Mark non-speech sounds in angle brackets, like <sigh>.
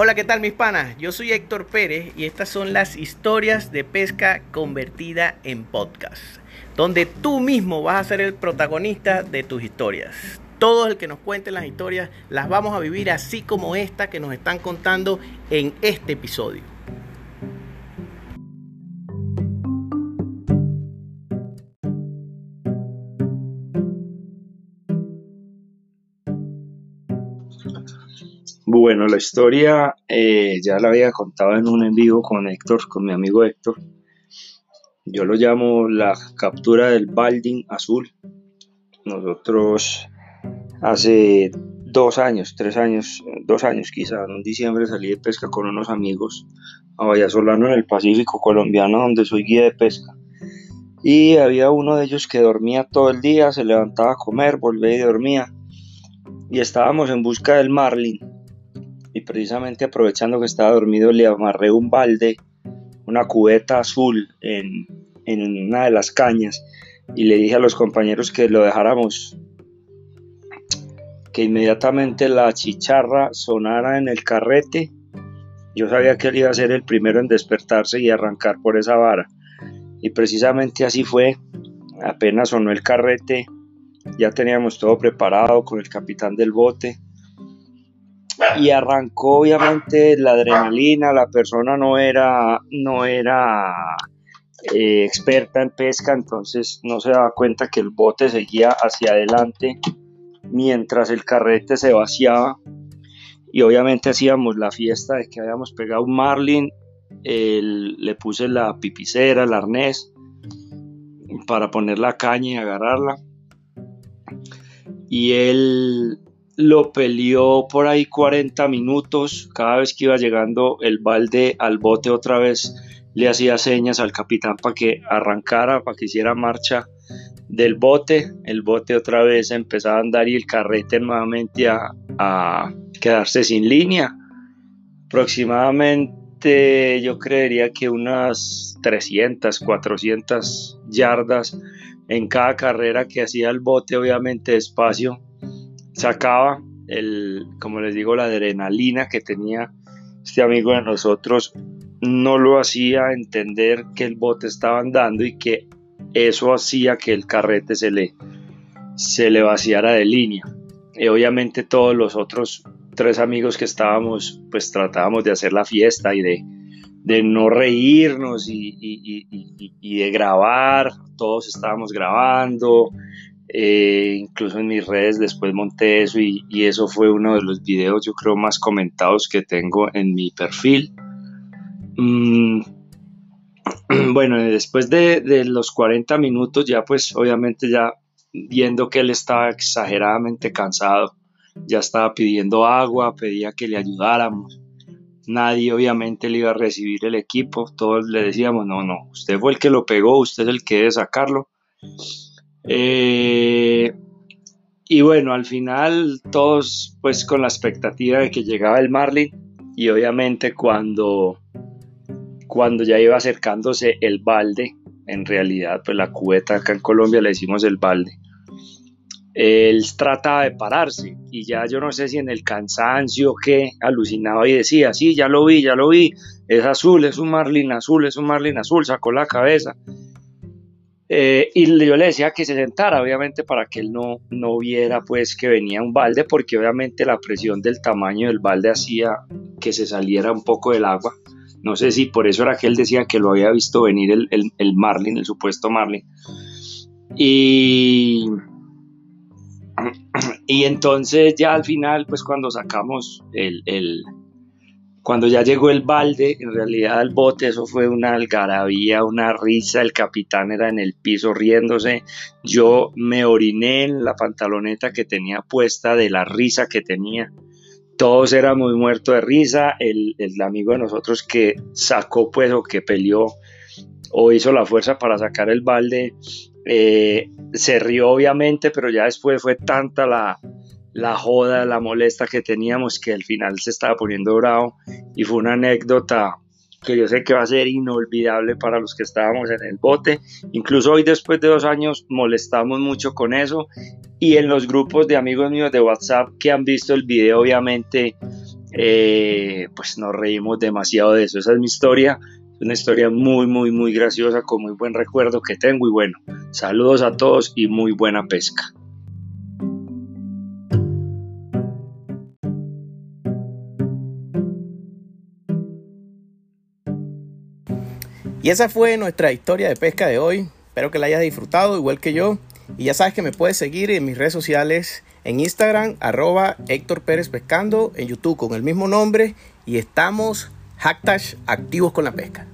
Hola, ¿qué tal mis panas? Yo soy Héctor Pérez y estas son las historias de pesca convertida en podcast, donde tú mismo vas a ser el protagonista de tus historias. Todo el que nos cuente las historias las vamos a vivir así como esta que nos están contando en este episodio. Bueno, la historia eh, ya la había contado en un en vivo con Héctor, con mi amigo Héctor. Yo lo llamo la captura del balding azul. Nosotros hace dos años, tres años, dos años quizá, en diciembre salí de pesca con unos amigos a Vallasolano en el Pacífico colombiano, donde soy guía de pesca. Y había uno de ellos que dormía todo el día, se levantaba a comer, volvía y dormía. Y estábamos en busca del marlin y precisamente aprovechando que estaba dormido le amarré un balde, una cubeta azul en, una de las cañas y le dije a los compañeros que lo dejáramos que inmediatamente la chicharra sonara en el carrete. Yo sabía que él iba a ser el primero en despertarse y arrancar por esa vara. Y precisamente así fue. Apenas sonó el carrete, ya teníamos todo preparado con el capitán del bote y arrancó obviamente la adrenalina, la persona no era, no era eh, experta en pesca, entonces no se daba cuenta que el bote seguía hacia adelante mientras el carrete se vaciaba. Y obviamente hacíamos la fiesta de que habíamos pegado un marlin, le puse la pipicera, el arnés para poner la caña y agarrarla. Y él lo peleó por ahí 40 minutos. Cada vez que iba llegando el balde al bote otra vez le hacía señas al capitán para que arrancara, para que hiciera marcha del bote. El bote otra vez empezaba a andar y el carrete nuevamente a, a quedarse sin línea. Aproximadamente yo creería que unas 300, 400 yardas en cada carrera que hacía el bote, obviamente despacio sacaba el, como les digo, la adrenalina que tenía este amigo de nosotros, no lo hacía entender que el bote estaba andando y que eso hacía que el carrete se le, se le vaciara de línea. Y obviamente todos los otros tres amigos que estábamos, pues tratábamos de hacer la fiesta y de, de no reírnos y, y, de grabar, todos estábamos grabando, eh, incluso en mis redes después monté eso y, eso fue uno de los videos yo creo más comentados que tengo en mi perfil. Mm, <clears throat> bueno, después de, de, los 40 minutos ya pues obviamente ya viendo que él estaba exageradamente cansado, ya estaba pidiendo agua, pedía que le ayudáramos. Nadie obviamente le iba a recibir el equipo, todos le decíamos, no, no, usted fue el que lo pegó, usted es el que debe sacarlo. Eh, y bueno, al final todos pues con la expectativa de que llegaba el Marlin y obviamente cuando, cuando ya iba acercándose el balde, en realidad pues la cubeta acá en Colombia le decimos el balde, él trataba de pararse y ya yo no sé si en el cansancio que alucinaba y decía, sí, ya lo vi, ya lo vi, es azul, es un marlin azul, es un marlin azul, sacó la cabeza eh, y yo le decía que se sentara, obviamente, para que él no, no viera pues que venía un balde, porque obviamente la presión del tamaño del balde hacía que se saliera un poco del agua. No sé si por eso era que él decía que lo había visto venir el, el, Marlin, el supuesto Marlin. Y, <clears throat> y entonces ya al final, pues cuando sacamos el, cuando ya llegó el balde, en realidad el bote, eso fue una algarabía, una risa, el capitán era en el piso riéndose, yo me oriné en la pantaloneta que tenía puesta de la risa que tenía, todos éramos muertos de risa, el, amigo de nosotros que sacó pues o que peleó o hizo la fuerza para sacar el balde, eh, se rió obviamente, pero ya después fue tanta la, la joda, la molesta que teníamos, que al final se estaba poniendo bravo y fue una anécdota que yo sé que va a ser inolvidable para los que estábamos en el bote. Incluso hoy después de dos años molestamos mucho con eso y en los grupos de amigos míos de WhatsApp que han visto el video obviamente eh, pues nos reímos demasiado de eso. Esa es mi historia, es una historia muy, muy, muy graciosa, con muy buen recuerdo que tengo y bueno, saludos a todos y muy buena pesca. Y esa fue nuestra historia de pesca de hoy. Espero que la hayas disfrutado igual que yo. Y ya sabes que me puedes seguir en mis redes sociales, en Instagram, arroba Héctor Pérez Pescando, en YouTube con el mismo nombre. Y estamos hashtag activos con la pesca.